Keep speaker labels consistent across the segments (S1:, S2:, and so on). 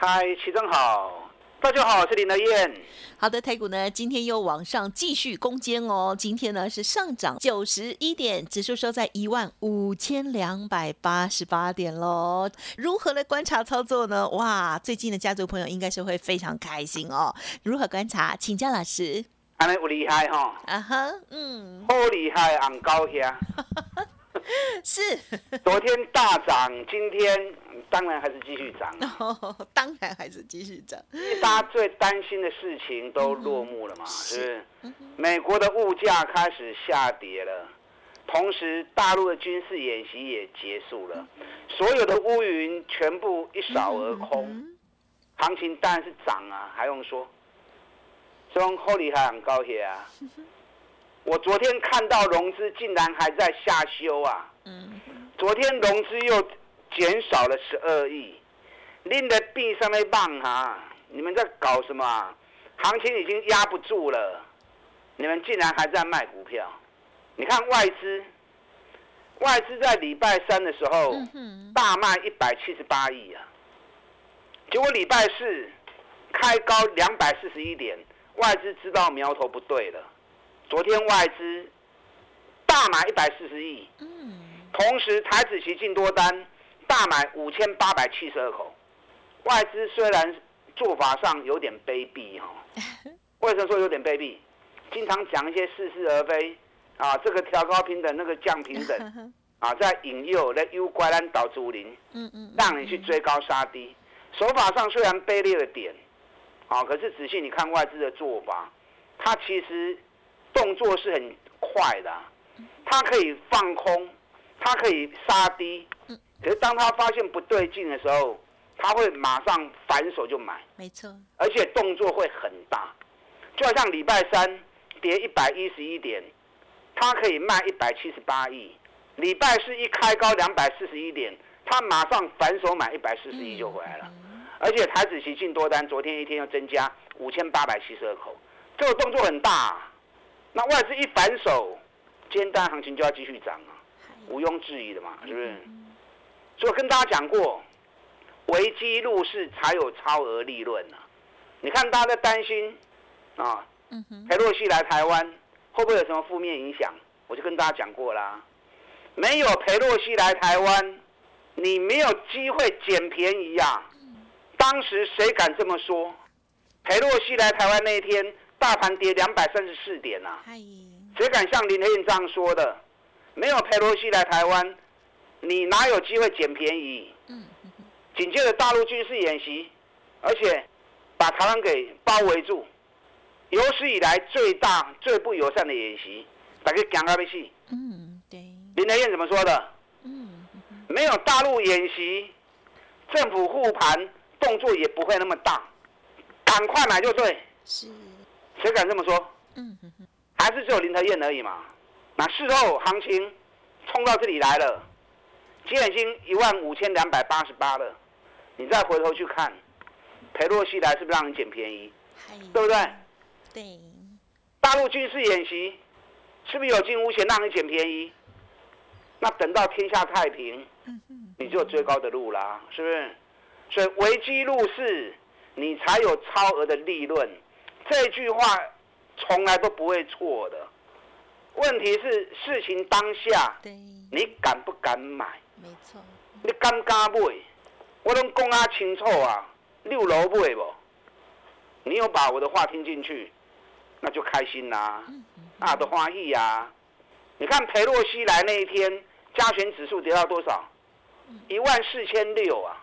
S1: 嗨，齐正好，大家好，我是林德燕。
S2: 好的，台股呢今天又往上继续攻坚哦，今天呢是上涨九十一点，指数收在一万五千两百八十八点喽。如何来观察操作呢？哇，最近的家族朋友应该是会非常开心哦。如何观察？请教老师。
S1: 安尼有厉害哈？啊哈，嗯，好厉害，昂高兴。
S2: 是，
S1: 昨天大涨，今天当然还是继续涨。
S2: 当然还是继续涨。
S1: 大家最担心的事情都落幕了嘛？是不是？美国的物价开始下跌了，同时大陆的军事演习也结束了，所有的乌云全部一扫而空，行情当然是涨啊，还用说？中好厉害，很高兴啊！我昨天看到融资竟然还在下修啊！昨天融资又减少了十二亿，拎的币上面棒哈！你们在搞什么？行情已经压不住了，你们竟然还在卖股票？你看外资，外资在礼拜三的时候大卖一百七十八亿啊，结果礼拜四开高两百四十一点，外资知道苗头不对了。昨天外资大买一百四十亿，同时台子期进多单大买五千八百七十二口。外资虽然做法上有点卑鄙哈，为什么说有点卑鄙？经常讲一些似是而非啊，这个调高平等，那个降平等 啊，在引诱来诱拐咱导主林，嗯嗯，让你去追高杀低。手法上虽然卑劣了点，啊，可是仔细你看外资的做法，它其实。动作是很快的，它可以放空，它可以杀低，可是当他发现不对劲的时候，他会马上反手就买，
S2: 没错，
S1: 而且动作会很大，就好像礼拜三跌一百一十一点，它可以卖一百七十八亿，礼拜四一开高两百四十一点，它马上反手买一百四十亿就回来了，而且台子期进多单，昨天一天又增加五千八百七十二口，这个动作很大。那外资一反手，今天单行情就要继续涨啊，毋庸置疑的嘛，是不是？所以跟大家讲过，危机入市才有超额利润啊。你看大家在担心啊，裴洛西来台湾会不会有什么负面影响？我就跟大家讲过啦，没有裴洛西来台湾，你没有机会捡便宜呀。当时谁敢这么说？裴洛西来台湾那一天。大盘跌两百三十四点呐，谁敢像林彦这样说的？没有佩洛西来台湾，你哪有机会捡便宜？嗯紧接着大陆军事演习，而且把台湾给包围住，有史以来最大最不友善的演习，大家讲个不戏？嗯，对。林德燕怎么说的？嗯，没有大陆演习，政府护盘动作也不会那么大，赶快买就对。是。谁敢这么说？嗯还是只有林德燕而已嘛。那事后行情冲到这里来了，现在已经一万五千两百八十八了。你再回头去看，裴洛西来是不是让你捡便宜？对不对？
S2: 对。
S1: 大陆军事演习是不是有惊无险让你捡便宜？那等到天下太平，你就有最高的路啦，是不是？所以危机入市，你才有超额的利润。这句话从来都不会错的，问题是事情当下，你敢不敢买？
S2: 没错，
S1: 你敢不敢买？我拢讲啊清楚啊，六楼买不？你有把我的话听进去，那就开心啦，啊的欢喜呀！你看裴洛西来那一天，加权指数跌到多少？一万四千六啊，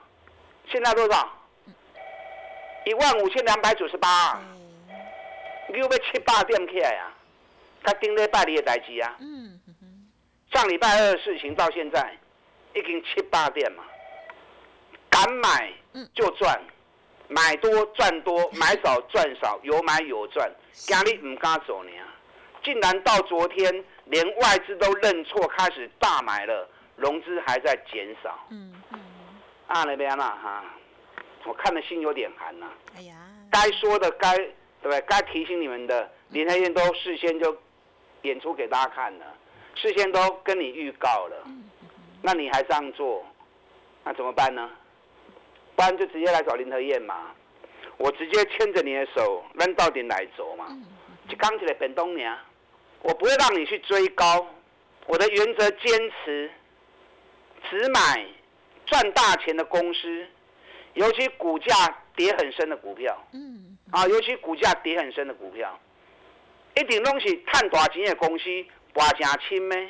S1: 现在多少？一万五千两百九十八。你要七八点起来啊？他顶礼拜你的代志啊？嗯上礼拜二的事情到现在已经七八点嘛，敢买就赚，买多赚多，买少赚少，有买有赚。今日唔敢走呢，竟然到昨天连外资都认错，开始大买了，融资还在减少。嗯嗯。啊那边啦哈，我看的心有点寒呐。哎呀。该说的该对不对？该提醒你们的，林台燕都事先就演出给大家看了，事先都跟你预告了。那你还这样做，那怎么办呢？不然就直接来找林和燕嘛，我直接牵着你的手，扔到底来走嘛。就刚起来本东年，我不会让你去追高，我的原则坚持，只买赚大钱的公司，尤其股价跌很深的股票。嗯。啊，尤其股价跌很深的股票，一定东西探大钱的公司，挖正轻咩？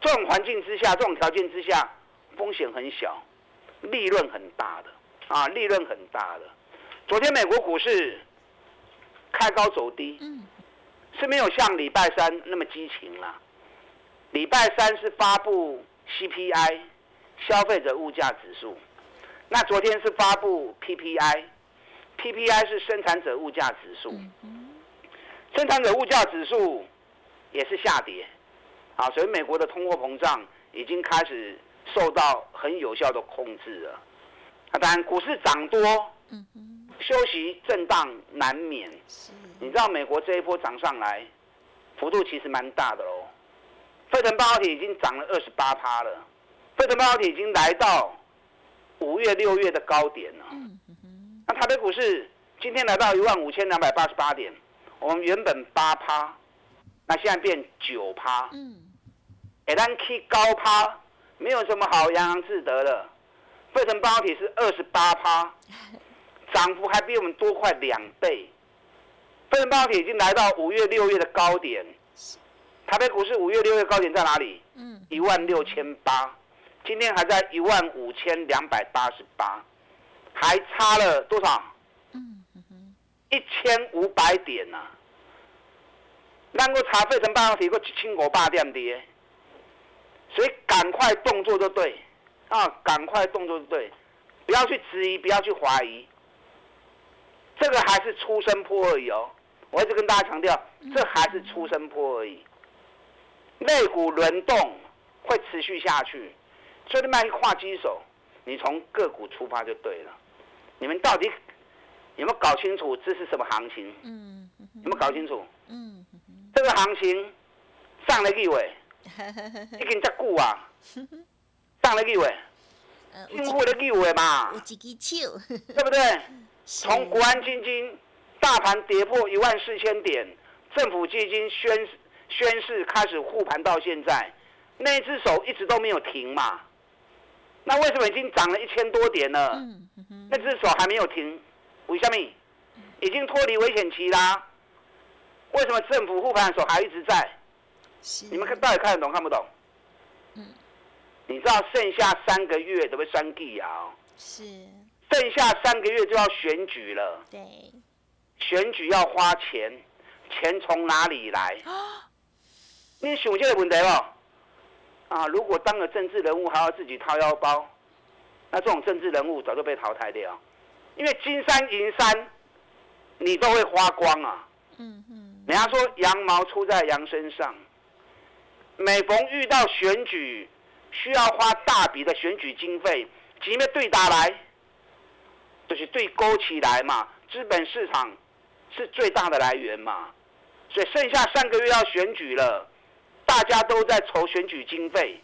S1: 这种环境之下，这种条件之下，风险很小。利润很大的啊，利润很大的。昨天美国股市开高走低，是没有像礼拜三那么激情了。礼拜三是发布 CPI 消费者物价指数，那昨天是发布 PPI，PPI 是生产者物价指数，生产者物价指数也是下跌，啊，所以美国的通货膨胀已经开始。受到很有效的控制了，啊，当然股市涨多，休息震荡难免。你知道美国这一波涨上来，幅度其实蛮大的喽。费城半导体已经涨了二十八趴了，费城半导体已经来到五月六月的高点了。那台北股市今天来到一万五千两百八十八点，我们原本八趴，那现在变九趴。嗯，一旦去高趴。没有什么好洋洋自得的，费城半导体是二十八趴，涨幅还比我们多快两倍。费城半导体已经来到五月六月的高点，台北股市五月六月高点在哪里？嗯，一万六千八，今天还在一万五千两百八十八，还差了多少？嗯一千五百点呐。能够查费城半导体个一千五百点跌。所以赶快动作就对，啊，赶快动作就对，不要去质疑，不要去怀疑，这个还是出生坡而已哦。我一直跟大家强调，这还是出生坡而已。肋骨轮动会持续下去，所以你买跨机手，你从个股出发就对了。你们到底有没有搞清楚这是什么行情？嗯，有没有搞清楚？嗯，这个行情上了一位。已经在久啊，上了一位？政府的几位嘛？对不对？从国安基金大盘跌破一万四千点，政府基金宣宣誓开始护盘到现在，那只手一直都没有停嘛？那为什么已经涨了一千多点了？那只手还没有停？为什么？已经脱离危险期啦？为什么政府护盘的手还一直在？你们看到底看得懂看不懂？嗯，你知道剩下三个月都会三季啊？是，剩下三个月就要选举了。对，选举要花钱，钱从哪里来？你想这个问题不？啊，如果当了政治人物还要自己掏腰包，那这种政治人物早就被淘汰掉。因为金山银山，你都会花光啊。嗯嗯，人家说羊毛出在羊身上。每逢遇到选举，需要花大笔的选举经费，即便对打来，就是对勾起来嘛。资本市场是最大的来源嘛，所以剩下三个月要选举了，大家都在筹选举经费。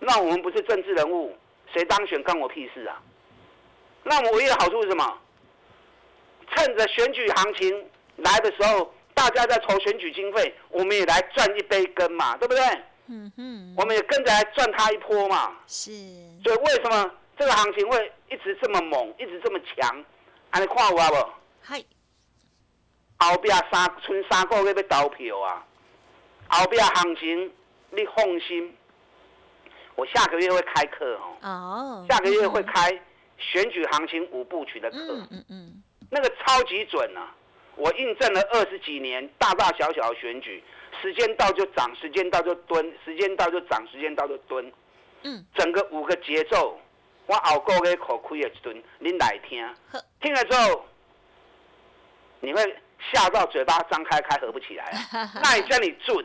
S1: 那我们不是政治人物，谁当选关我屁事啊？那我们唯一的好处是什么？趁着选举行情来的时候。大家在筹选举经费，我们也来赚一杯羹嘛，对不对？嗯嗯，我们也跟着来赚他一波嘛。是。所以为什么这个行情会一直这么猛，一直这么强？安尼看我啊不？嗨。后边三春三个月要投票啊，后边行情你放心，我下个月会开课哦。哦。下个月会开选举行情五部曲的课。嗯嗯嗯。那个超级准啊！我印证了二十几年大大小小的选举，时间到就涨，时间到就蹲，时间到就涨，时间到就蹲。嗯，整个五个节奏，我后个月可开的一顿，您来听，听了之后，你会吓到嘴巴张开开合不起来啊！那也叫你准，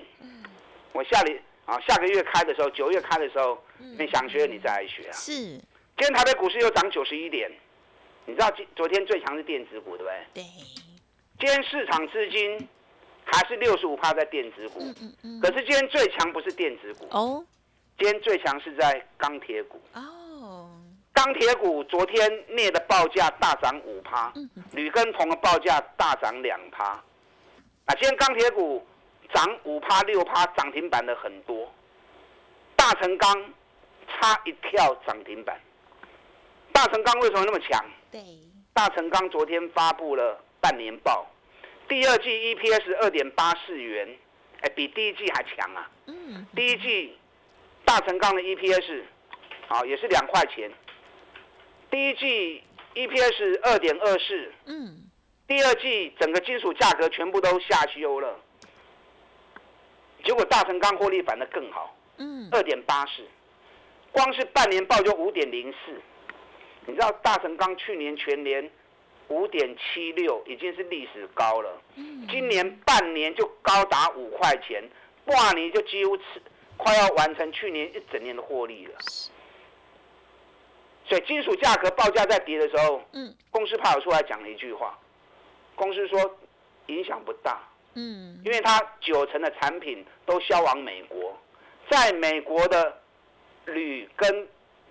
S1: 我下里啊下个月开的时候，九月开的时候，你想学你再来学啊。
S2: 是，
S1: 今天台北股市又涨九十一点，你知道今昨天最强是电子股对不对？
S2: 对，
S1: 今天市场资金还是六十五趴在电子股，
S2: 嗯嗯嗯，
S1: 可是今天最强不是电子股，
S2: 哦
S1: 今天最强是在钢铁股。
S2: 哦，
S1: 钢铁股昨天镍的报价大涨五趴铝跟铜的报价大涨两趴。啊，今天钢铁股涨五趴六趴，涨停板的很多。大成钢差一跳涨停板。大成钢为什么那么强？
S2: 对，
S1: 大成钢昨天发布了半年报，第二季 EPS 二点八四元，哎，比第一季还强啊！
S2: 嗯
S1: 第一季大成钢的 EPS 啊也是两块钱，第一季 EPS 二点二四，
S2: 嗯，
S1: 第二季整个金属价格全部都下修了，结果大成钢获利反而更好，
S2: 嗯，
S1: 二点八四，光是半年报就五点零四，你知道大成钢去年全年五点七六已经是历史高了，
S2: 嗯。
S1: 今年半年就高达五块钱，半年就几乎吃快要完成去年一整年的获利了。所以金属价格报价在跌的时候，
S2: 嗯
S1: 公司派我出来讲了一句话，公司说影响不大，
S2: 嗯，
S1: 因为它九成的产品都销往美国，在美国的铝跟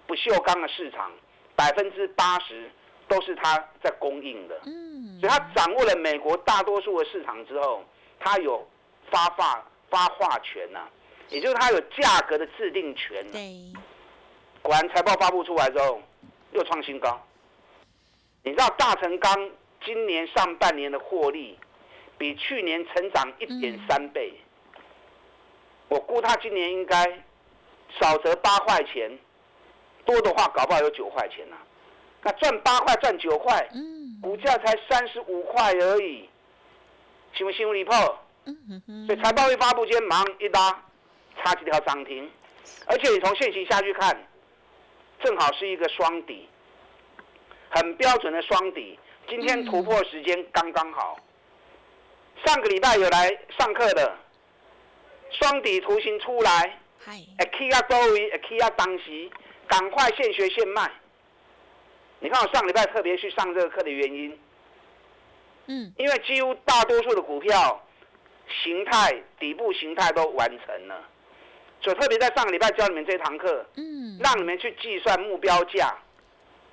S1: 不锈钢的市场，百分之八十都是它在供应的。
S2: 嗯，
S1: 所以它掌握了美国大多数的市场之后，它有发发发话权呐、也就是它有价格的制定权、啊。
S2: 对，
S1: 果然财报发布出来之后，又创新高。你知道大成钢今年上半年的获利比去年成长一点三倍，我估他今年应该少则八块钱，多的话搞不好有九块钱呐、那赚八块赚九块，
S2: 嗯。
S1: 股价才三十五块而已，信不信我离谱？
S2: 嗯哼。哼，
S1: 所以财报一发布，今天马上一拉，差几条涨停，而且你从现形下去看，正好是一个双底，很标准的双底。今天突破时间刚刚好。上个礼拜有来上课的，双底图形出来，哎，K 啊多位，会起啊当时，赶快现学现卖。你看我上礼拜特别去上这个课的原因，
S2: 嗯
S1: 因为几乎大多数的股票形态底部形态都完成了，所以特别在上个礼拜教你们这堂课，
S2: 嗯，
S1: 让你们去计算目标价。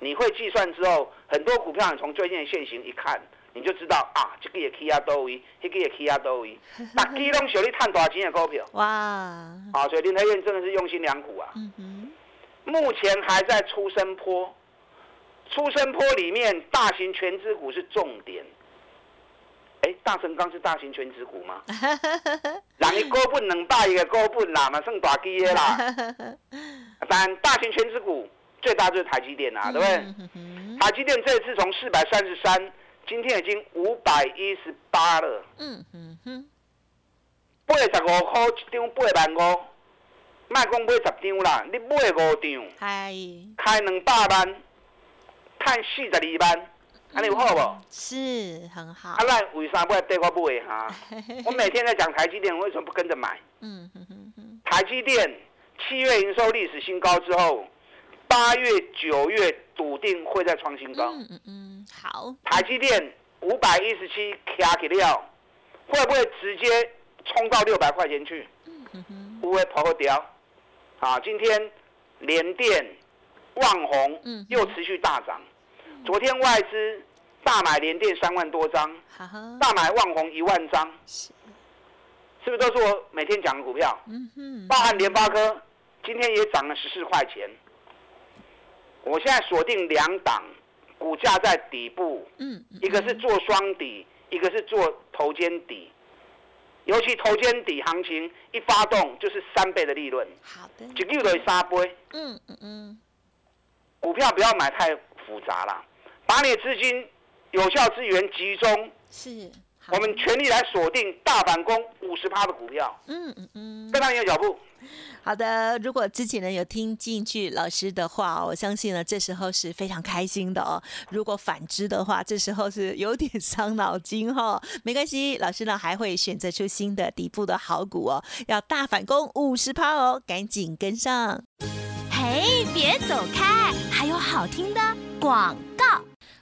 S1: 你会计算之后，很多股票你从最近的现形一看，你就知道啊，这个也起啊多位，那个也起啊多位，大基拢小你探多少钱的股票
S2: 哇，
S1: 啊！所以林台院真的是用心良苦啊。
S2: 嗯哼，
S1: 目前还在出生坡，出生坡里面大型全资股是重点。哎，大成钢是大型全资股吗？人一股本两百个股本啦，嘛算大基的啦。但大型全资股最大就是台积电啊，对不对？台积电这次从四百三十三，今天已经五百一十八了，
S2: 嗯哼哼，
S1: 八十五块一张，八万五，卖讲买十张啦，你买五张。
S2: 嗨，
S1: 开两百万，赚四十二万，安尼有好不？
S2: 是很好
S1: 啊，，那为啥要对我买哈？我每天在讲台积电，为什么不跟着买？
S2: 嗯嗯嗯嗯，
S1: 台积电七月营收历史新高之后，八月、九月笃定会再创新高。
S2: 嗯嗯嗯，好，
S1: 台积电五百一十七卡起料，会不会直接冲到六百块钱去？
S2: 嗯哼哼，
S1: 不会跑掉。啊，今天联电、旺宏
S2: 嗯
S1: 又持续大涨。昨天外资大买联电三万多张，大买旺宏一万张，
S2: 是，
S1: 是不是都是我每天讲的股票？
S2: 嗯哼，
S1: 包含联发科，今天也涨了十四块钱。我现在锁定两档，股价在底部，
S2: 嗯，嗯
S1: 一个是做双底，一个是做头肩底。尤其头肩底行情一发动，就是三倍的利润，
S2: 好的，
S1: 就是三倍。
S2: 嗯嗯嗯，
S1: 股票不要买太复杂啦，把你的资金有效资源集中，
S2: 是，
S1: 我们全力来锁定大反攻五十趴的股票。嗯嗯嗯，跟上你的脚步。
S2: 好的，如果之前呢有听进去老师的话，我相信呢这时候是非常开心的哦。如果反之的话，这时候是有点伤脑筋哈。没关系，老师呢还会选择出新的底部的好股哦，要大反攻五十趴哦，赶紧跟上。嘿，别走开，还有好听的广告。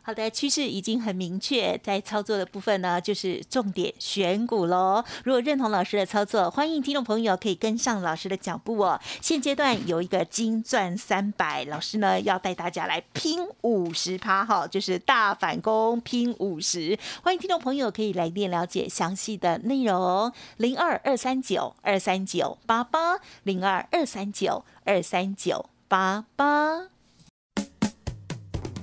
S2: 好的，趋势已经很明确，在操作的部分呢，就是重点选股喽。如果认同老师的操作，欢迎听众朋友可以跟上老师的脚步哦。现阶段有一个金钻三百，老师呢要带大家来拼五十趴哈，就是大反攻拼五十。欢迎听众朋友可以来电了解详细的内容，零二二三九二三九八八零二二三九二三九八八。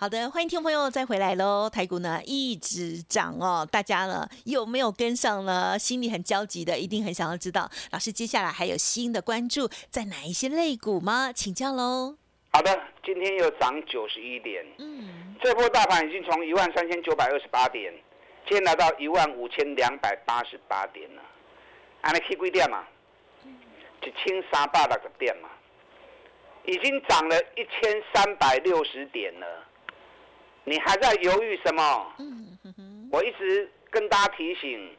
S2: 好的，欢迎听众朋友再回来喽。台股呢一直涨哦，大家呢有没有跟上呢？心里很焦急的，一定很想要知道老师接下来还有新的关注在哪一些类股吗？请教喽。
S1: 好的，今天又涨九十一点，嗯，这波大盘已经从一万三千九百二十八点，今天来到一万五千两百八十八点了，按你 K 几点嘛？一千三百六十点嘛，已经涨了一千三百六十点了。你还在犹豫什么？我一直跟大家提醒，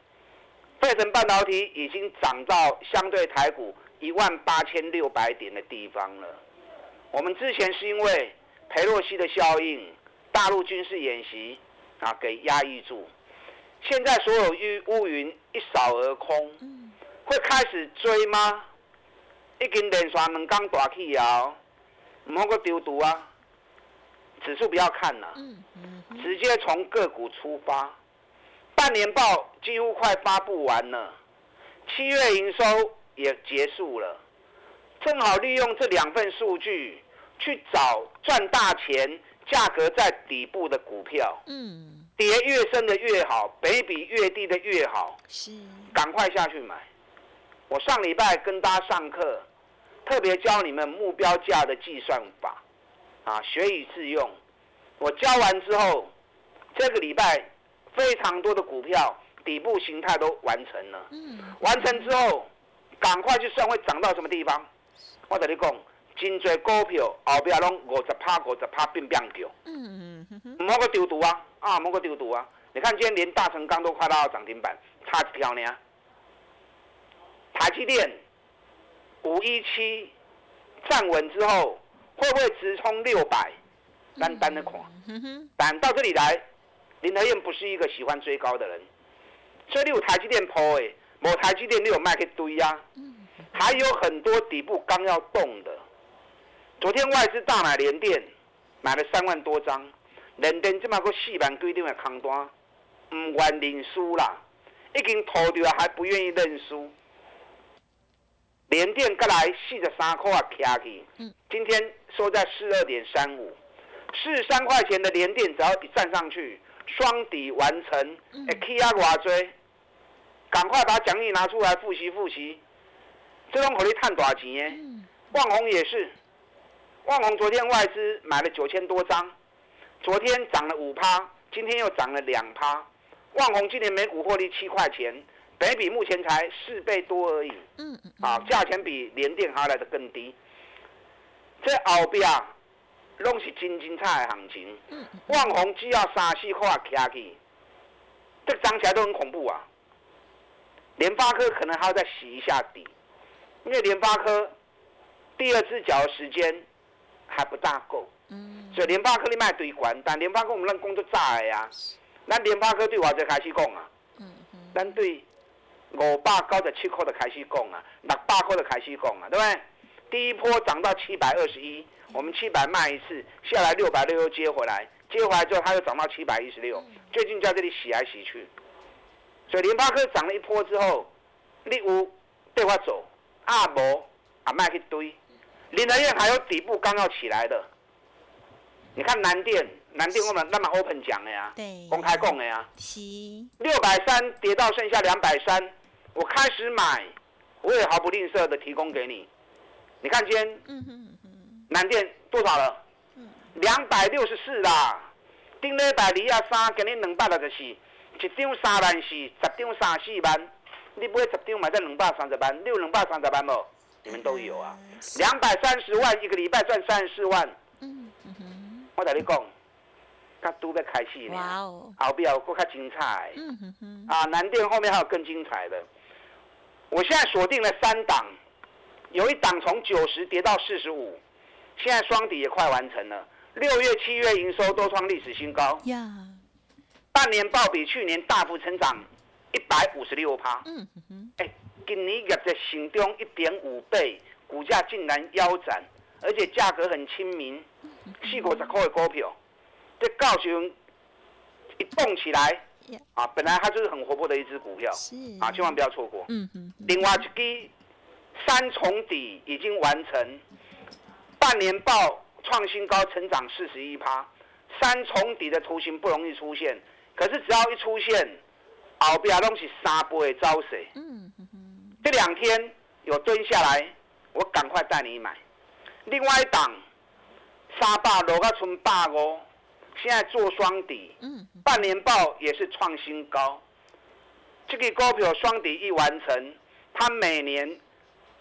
S1: 费城半导体已经涨到相对台股一万八千六百点的地方了。我们之前是因为裴洛西的效应、大陆军事演习啊给压抑住，现在所有乌乌云一扫而空，会开始追吗？已经连续两刚大起啊，唔好个丢毒啊！指数不要看了，直接从个股出发。半年报几乎快发布完了，七月营收也结束了，正好利用这两份数据去找赚大钱、价格在底部的股票。嗯，跌越深的越好，北比越低的越好。是，赶快下去买。我上礼拜跟大家上课，特别教你们目标价的计算法。啊，学以致用。我教完之后，这个礼拜非常多的股票底部形态都完成了。嗯。完成之后，赶快去算会涨到什么地方。我跟你讲，真多股票后边拢五十趴、五十趴变变掉。嗯嗯嗯。唔好个丢毒啊！啊，唔好个丢毒啊！你看今天连大成钢都快到涨停板，差一条呢。台积电五一七站稳之后。会不会直冲六百？单单的看，但到这里来，林德燕不是一个喜欢追高的人，所以你有台积电抛诶，某台积电你有卖去堆啊，还有很多底部刚要动的。昨天外资大买联电，买了三万多张，联电这么个四万规定的空单，唔愿认输啦，已经拖掉还不愿意认输。联电过来四十三块啊，卡起，今天收在四二点三五，四十三块钱的联电只要一站上去，双底完成，哎，K 啊我追，赶快把奖励拿出来复习复习，这种可以探多少钱？万宏也是，万宏昨天外资买了九千多张，昨天涨了五趴，今天又涨了两趴，万宏今年每股获利七块钱。每比目前才四倍多而已，嗯嗯，啊，价钱比联电还来的更低。这后边拢是真精彩的行情，嗯，万红只要三四块卡去，这涨起来都很恐怖啊。联发科可能还要再洗一下底，因为联发科第二只脚的时间还不大够，
S2: 嗯，
S1: 所以联发科你卖对管，但联发科我们让工作炸的呀，咱联发科对我就开始讲啊，
S2: 嗯嗯，
S1: 咱对五百九十七块的开始讲啊，六百块的开始讲啊，对不对？第一波涨到七百二十一，我们七百卖一次，下来六百六又接回来，接回来之后它又涨到七百一十六，最近就在这里洗来洗去。所以联发科涨了一波之后，你有对我走，啊无啊卖去堆，林德燕还有底部刚要起来的，你看南电，南电我们那么 open 讲的呀，
S2: 对，
S1: 公开供的呀，
S2: 是，
S1: 六百三跌到剩下两百三，我开始买，我也毫不吝啬的提供给你。你看今天
S2: 嗯哼哼，
S1: 南电多少了？两百六十四啦，顶礼拜二啊三，今日两百六十四，一张三万四，十张三四万，你买十张买在两百三十万，你有两百三十万无？你们都有啊，两百三十万一个礼拜赚三十四万，
S2: 嗯嗯哼，
S1: 我跟你讲，他都在开戏
S2: 哇
S1: 呢，
S2: 哦，
S1: 后边有更加精彩。
S2: 嗯哼哼，
S1: 啊，南电后面还有更精彩的。我现在锁定了三档，有一档从九十跌到四十五，现在双底也快完成了。六月、七月营收都创历史新高，
S2: 呀，
S1: 半年报比去年大幅成长一百五十六趴。
S2: 嗯哼哼，
S1: 哎，今年业绩成长一点五倍，股价竟然腰斩，而且价格很亲民，四五十块的股票，这高雄一动起来
S2: 呀，
S1: 啊，本来它就是很活泼的一只股票。
S2: 是，
S1: 啊，千万不要错过。
S2: 嗯哼，
S1: 另外一支三重底已经完成，半年报创新高，成长四十一趴。三重底的图形不容易出现，可是只要一出现，后边拢是三倍的走势。
S2: 嗯哼哼，
S1: 这两天有蹲下来，我赶快带你买。另外一档三百落到剩百五，现在做双底，
S2: 嗯，
S1: 半年报也是创新高。这个股票双底一完成，它每年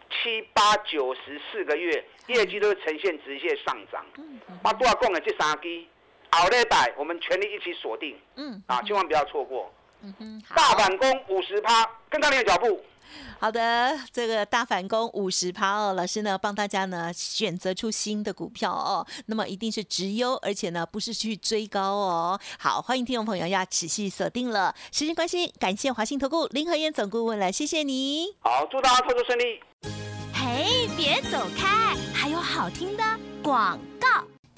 S1: 七八九十四个月业绩都会呈现直线上涨。
S2: 嗯哼，
S1: 我多少讲的这三支，后礼拜我们全力一起锁定
S2: 嗯
S1: 啊，千万不要错过。
S2: 嗯哼，
S1: 大反攻五十趴，跟上你的脚步。
S2: 好的，这个大反攻五十趴哦，老师呢帮大家呢选择出新的股票哦，那么一定是直优，而且呢不是去追高哦。好，欢迎听众朋友要持续锁定了。时间关系，感谢华信投顾林和燕总顾问了，谢谢你。
S1: 好，祝大家操作顺利。
S3: 嘿，别走开，还有好听的广告。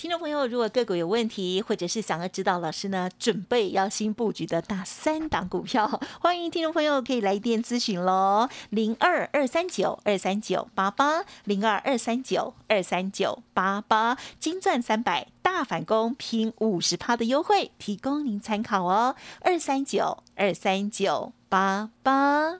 S2: 听众朋友，如果个股有问题，或者是想要知道老师呢准备要新布局的大三档股票，欢迎听众朋友可以来电咨询喽，零二二三九二三九八八，零二二三九二三九八八，金钻三百大反攻拼五十趴的优惠，提供您参考哦，二三九二三九八八。